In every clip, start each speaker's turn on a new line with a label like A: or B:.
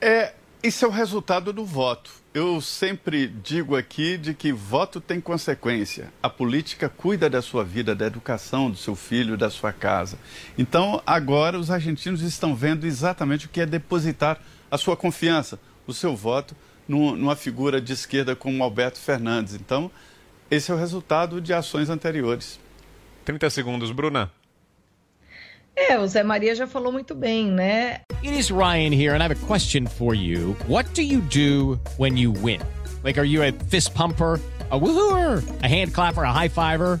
A: É, isso é o resultado do voto. Eu sempre digo aqui de que voto tem consequência. A política cuida da sua vida, da educação do seu filho, da sua casa. Então, agora os argentinos estão vendo exatamente o que é depositar a sua confiança, o seu voto, numa figura de esquerda como Alberto Fernandes. Então, esse é o resultado de ações anteriores.
B: 30 segundos, Bruna.
C: É, o Zé Maria já falou muito bem, né?
D: It is Ryan here and I have a question for you. What do you do when you win? Like, are you a fist pumper? a woohooer, a hand clapper, a high fiver.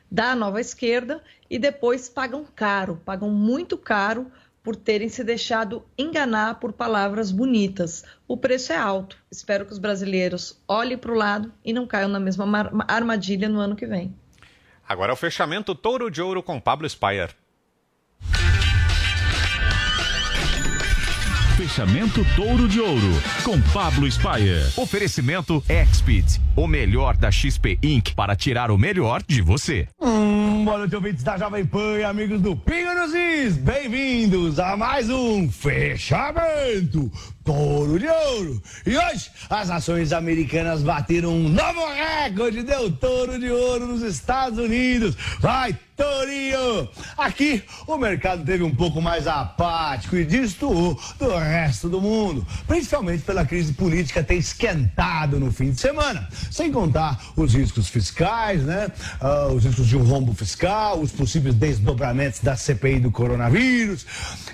C: da nova esquerda e depois pagam caro, pagam muito caro por terem se deixado enganar por palavras bonitas. O preço é alto. Espero que os brasileiros olhem para o lado e não caiam na mesma armadilha no ano que vem.
B: Agora é o fechamento Touro de Ouro com Pablo Spire.
E: Fechamento Touro de Ouro, com Pablo Spayer.
F: Oferecimento Exped, o melhor da XP Inc. para tirar o melhor de você.
G: Hum, boa noite, ouvintes da Jovem Pan e amigos do Pingo nos Is. Bem-vindos a mais um Fechamento Touro de Ouro. E hoje, as ações americanas bateram um novo recorde, deu Touro de Ouro nos Estados Unidos. Vai, Torinho! Aqui, o mercado teve um pouco mais apático e destoou do resto do mundo, principalmente pela crise política ter esquentado no fim de semana. Sem contar os riscos fiscais, né? Uh, os riscos de um rombo fiscal, os possíveis desdobramentos da CPI do coronavírus.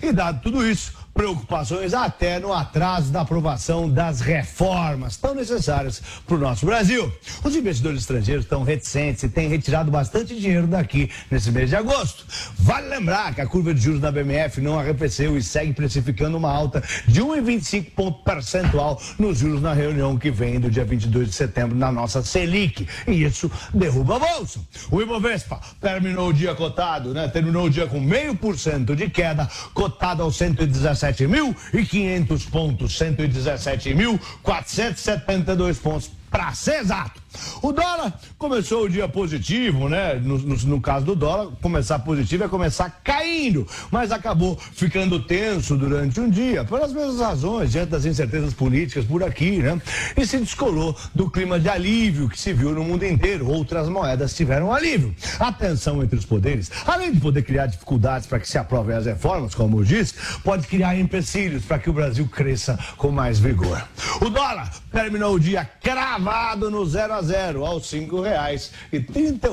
G: E dado tudo isso, preocupações até no atraso da aprovação das reformas tão necessárias para o nosso Brasil. Os investidores estrangeiros estão reticentes e têm retirado bastante dinheiro daqui nesse mês de agosto. Vale lembrar que a curva de juros da BMF não arrefeceu e segue precificando uma alta de 1,25 ponto percentual nos juros na reunião que vem do dia 22 de setembro na nossa Selic. E isso derruba a bolsa. O Ibovespa terminou o dia cotado, né? Terminou o dia com meio por cento de queda, cotado aos 117 117.500 pontos, 117.472 pontos para ser exato. O dólar começou o dia positivo, né? No, no, no, caso do dólar, começar positivo é começar caindo, mas acabou ficando tenso durante um dia, pelas mesmas razões, diante das incertezas políticas por aqui, né? E se descolou do clima de alívio que se viu no mundo inteiro. Outras moedas tiveram alívio. A tensão entre os poderes, além de poder criar dificuldades para que se aprovem as reformas, como eu disse, pode criar empecilhos para que o Brasil cresça com mais vigor. O dólar terminou o dia cravado no zero a 0 aos cinco reais e trinta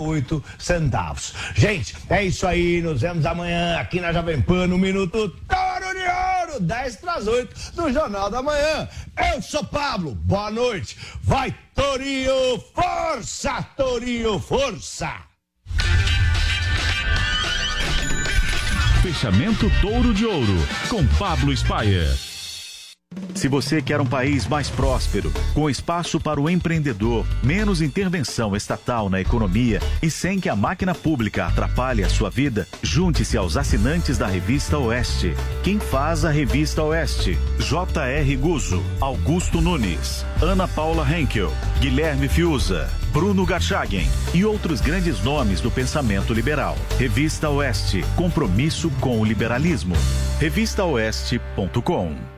G: centavos. Gente, é isso aí. Nos vemos amanhã aqui na Jovem Pan no Minuto Toro de Ouro, 10 para as 8 do Jornal da Manhã. Eu sou Pablo. Boa noite. Vai, Torinho! Força, Torinho! Força!
E: Fechamento Touro de Ouro com Pablo Spayer.
F: Se você quer um país mais próspero, com espaço para o empreendedor, menos intervenção estatal na economia e sem que a máquina pública atrapalhe a sua vida, junte-se aos assinantes da Revista Oeste. Quem faz a Revista Oeste? J.R. Guzo, Augusto Nunes, Ana Paula Henkel, Guilherme Fiuza, Bruno Garchagen e outros grandes nomes do pensamento liberal. Revista Oeste, compromisso com o liberalismo. Revistaoeste.com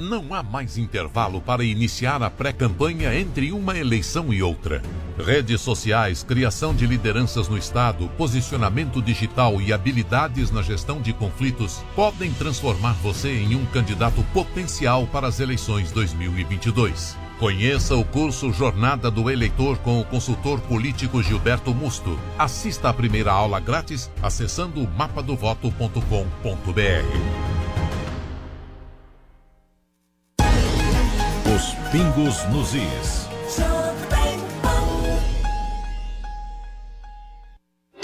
H: não há mais intervalo para iniciar a pré-campanha entre uma eleição e outra. Redes sociais, criação de lideranças no Estado, posicionamento digital e habilidades na gestão de conflitos podem transformar você em um candidato potencial para as eleições 2022. Conheça o curso Jornada do Eleitor com o consultor político Gilberto Musto. Assista a primeira aula grátis acessando mapadovoto.com.br.
E: pingos nos is.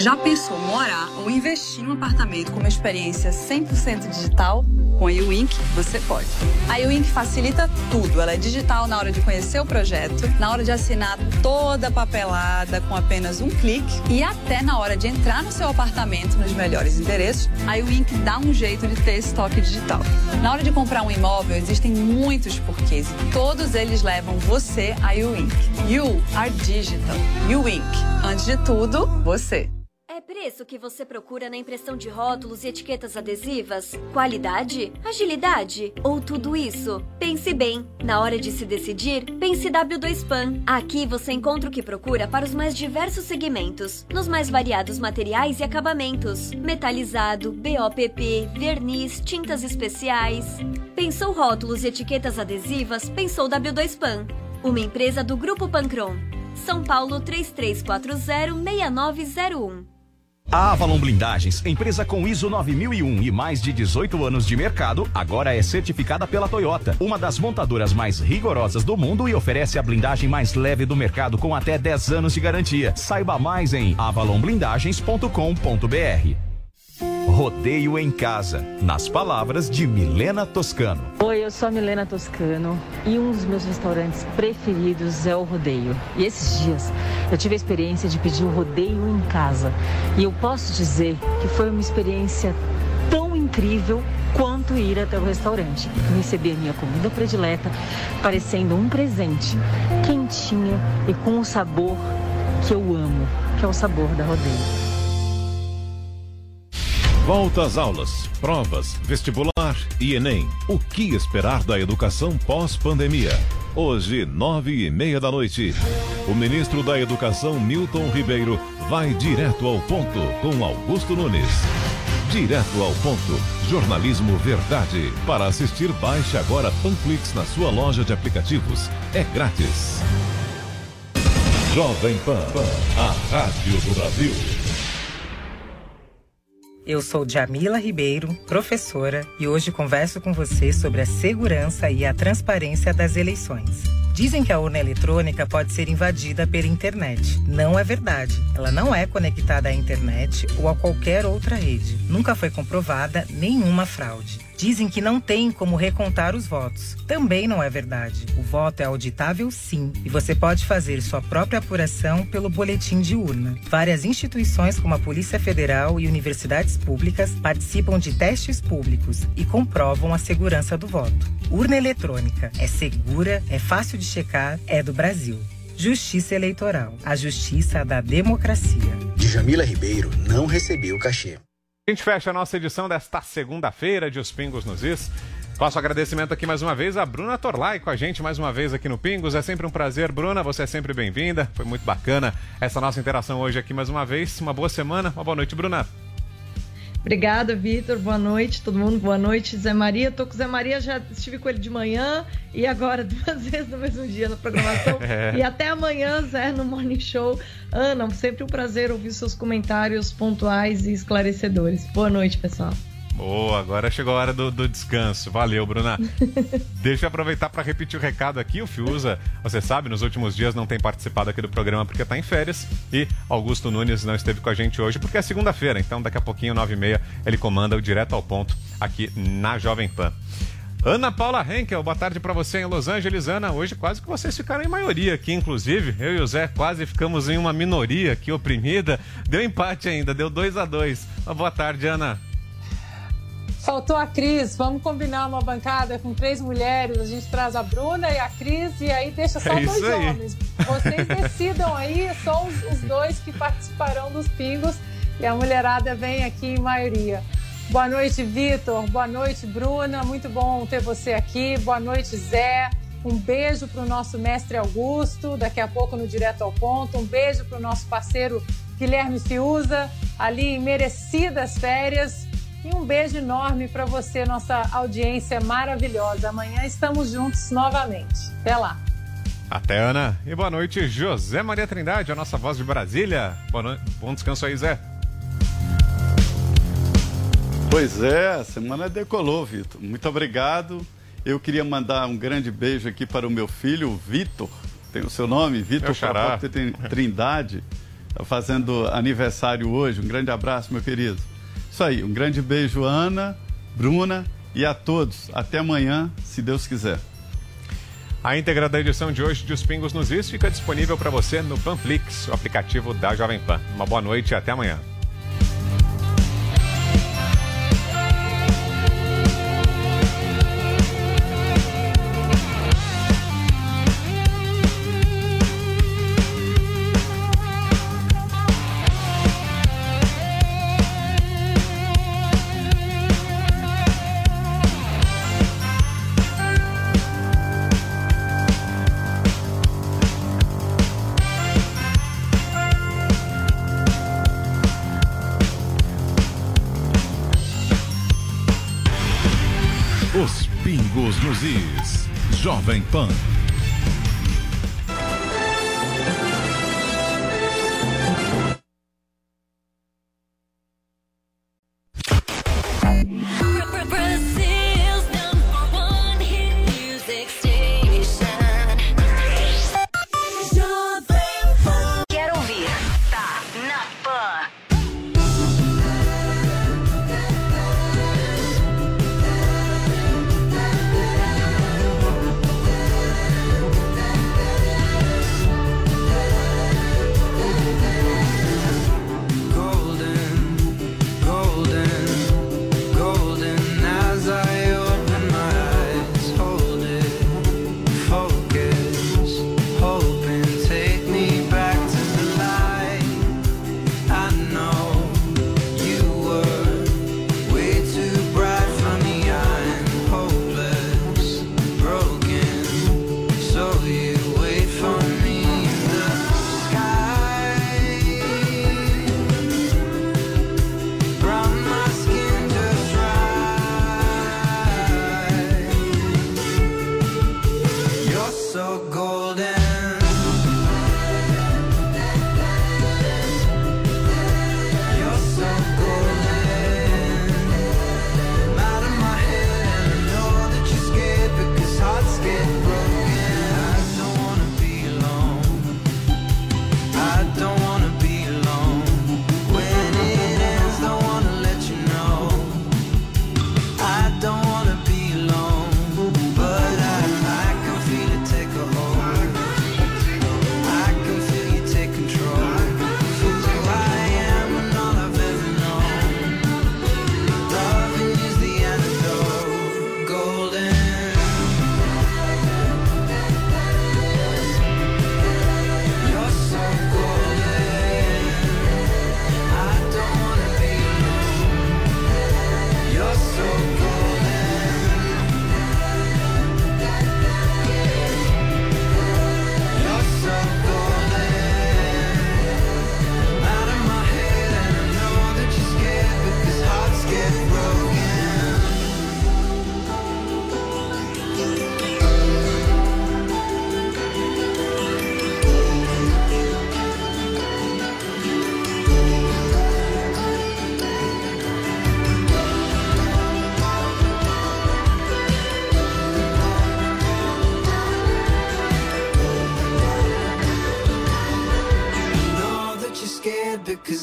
I: Já pensou morar ou investir em um apartamento com uma experiência 100% digital? Com a Uwink, você pode. A Uwink facilita tudo. Ela é digital na hora de conhecer o projeto, na hora de assinar toda a papelada com apenas um clique e até na hora de entrar no seu apartamento nos melhores endereços, a Uwink dá um jeito de ter estoque digital. Na hora de comprar um imóvel, existem muitos porquês e todos eles levam você a Uwink. You are digital. Uwink. Antes de tudo, você.
J: É preço que você procura na impressão de rótulos e etiquetas adesivas? Qualidade? Agilidade? Ou tudo isso? Pense bem. Na hora de se decidir, pense W2PAN. Aqui você encontra o que procura para os mais diversos segmentos, nos mais variados materiais e acabamentos: metalizado, BOPP, verniz, tintas especiais. Pensou rótulos e etiquetas adesivas? Pensou W2PAN. Uma empresa do Grupo Pancron. São Paulo 3340-6901.
K: A Avalon Blindagens, empresa com ISO 9001 e mais de 18 anos de mercado, agora é certificada pela Toyota, uma das montadoras mais rigorosas do mundo e oferece a blindagem mais leve do mercado com até 10 anos de garantia. Saiba mais em avalonblindagens.com.br. Rodeio em Casa, nas palavras de Milena Toscano.
L: Oi, eu sou a Milena Toscano e um dos meus restaurantes preferidos é o Rodeio. E esses dias eu tive a experiência de pedir o Rodeio em casa. E eu posso dizer que foi uma experiência tão incrível quanto ir até o restaurante. Eu recebi a minha comida predileta, parecendo um presente, quentinha e com o sabor que eu amo, que é o sabor da Rodeio.
E: Volta às aulas, provas, vestibular e Enem. O que esperar da educação pós-pandemia? Hoje, nove e meia da noite, o ministro da Educação, Milton Ribeiro, vai direto ao ponto com Augusto Nunes. Direto ao ponto. Jornalismo Verdade. Para assistir, baixe agora Panflix na sua loja de aplicativos. É grátis. Jovem Pan, a rádio do Brasil.
M: Eu sou Jamila Ribeiro, professora, e hoje converso com você sobre a segurança e a transparência das eleições. Dizem que a urna eletrônica pode ser invadida pela internet. Não é verdade. Ela não é conectada à internet ou a qualquer outra rede. Nunca foi comprovada nenhuma fraude. Dizem que não tem como recontar os votos. Também não é verdade. O voto é auditável sim, e você pode fazer sua própria apuração pelo boletim de urna. Várias instituições como a Polícia Federal e universidades públicas participam de testes públicos e comprovam a segurança do voto. Urna eletrônica é segura, é fácil de checar, é do Brasil. Justiça Eleitoral, a justiça da democracia.
N: Djamila Ribeiro não recebeu cachê.
B: A gente fecha a nossa edição desta segunda-feira de Os Pingos nos Is. Faço agradecimento aqui mais uma vez a Bruna Torlai com a gente mais uma vez aqui no Pingos. É sempre um prazer, Bruna. Você é sempre bem-vinda. Foi muito bacana essa nossa interação hoje aqui mais uma vez. Uma boa semana, uma boa noite, Bruna.
C: Obrigada, Vitor. Boa noite, todo mundo. Boa noite, Zé Maria. Tô com o Zé Maria, já estive com ele de manhã e agora duas vezes no mesmo dia na programação. é. E até amanhã, Zé, no Morning Show. Ana, sempre um prazer ouvir seus comentários pontuais e esclarecedores. Boa noite, pessoal.
B: Boa, agora chegou a hora do, do descanso. Valeu, Bruna. Deixa eu aproveitar para repetir o recado aqui. O Fiuza, você sabe, nos últimos dias não tem participado aqui do programa porque está em férias. E Augusto Nunes não esteve com a gente hoje porque é segunda-feira. Então, daqui a pouquinho, nove e meia, ele comanda o Direto ao Ponto aqui na Jovem Pan. Ana Paula Henkel, boa tarde para você em Los Angeles. Ana, hoje quase que vocês ficaram em maioria aqui, inclusive. Eu e o Zé quase ficamos em uma minoria aqui oprimida. Deu empate ainda, deu 2 a 2 Boa tarde, Ana.
O: Faltou a Cris. Vamos combinar uma bancada com três mulheres. A gente traz a Bruna e a Cris e aí deixa só é dois homens. Vocês decidam aí, só os, os dois que participarão dos pingos e a mulherada vem aqui em maioria. Boa noite, Vitor. Boa noite, Bruna. Muito bom ter você aqui. Boa noite, Zé. Um beijo para o nosso mestre Augusto, daqui a pouco no Direto ao Ponto. Um beijo para o nosso parceiro Guilherme Fiuza, ali em merecidas férias. E um beijo enorme para você, nossa audiência maravilhosa. Amanhã estamos juntos novamente. Até lá.
B: Até, Ana. E boa noite, José Maria Trindade, a nossa voz de Brasília. Boa. Bom descanso aí, Zé.
A: Pois é, a semana decolou, Vitor. Muito obrigado. Eu queria mandar um grande beijo aqui para o meu filho, Vitor. Tem o seu nome, Vitor é Trindade, tá fazendo aniversário hoje. Um grande abraço, meu querido. Isso aí, um grande beijo, Ana, Bruna e a todos. Até amanhã, se Deus quiser.
B: A íntegra da edição de hoje de Os Pingos nos Is fica disponível para você no Panflix, o aplicativo da Jovem Pan. Uma boa noite e até amanhã.
E: Jovem Pan.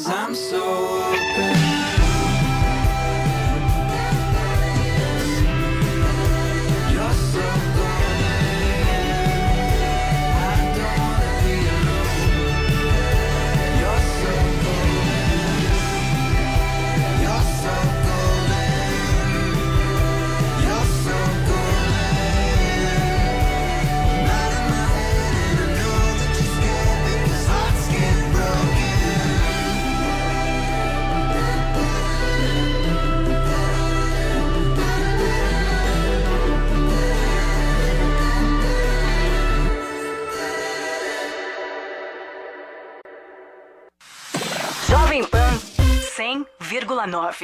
P: cause I'm so Vila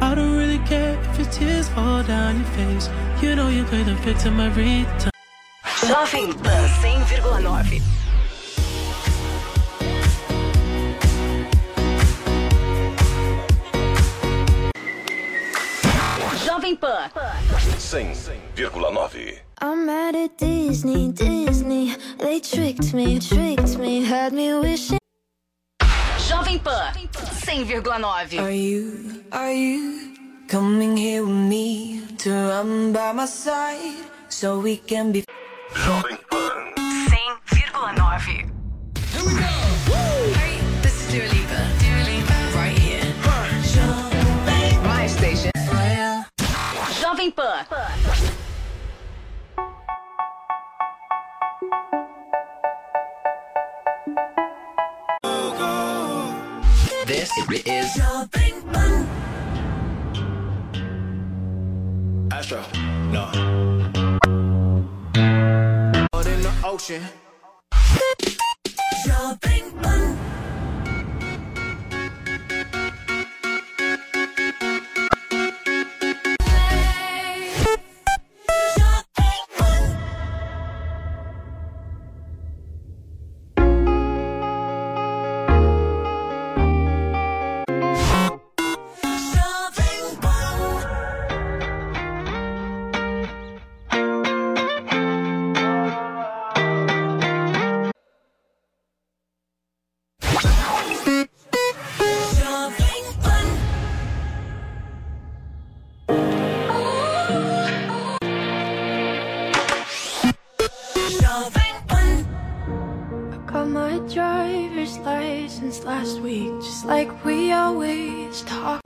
P: I don't
Q: really care if your tears fall down your face. You know you play the victim every time.
R: Jovem Pan 100,9. Jovem Pan
E: 100,9.
S: I'm mad at Disney, Disney. They tricked me, tricked me, had me wishing.
R: Jovem Pan 100,9.
S: Are you, are you coming here with me to run by my side so we can be
R: 100,9.
T: License last week, just like we always talk.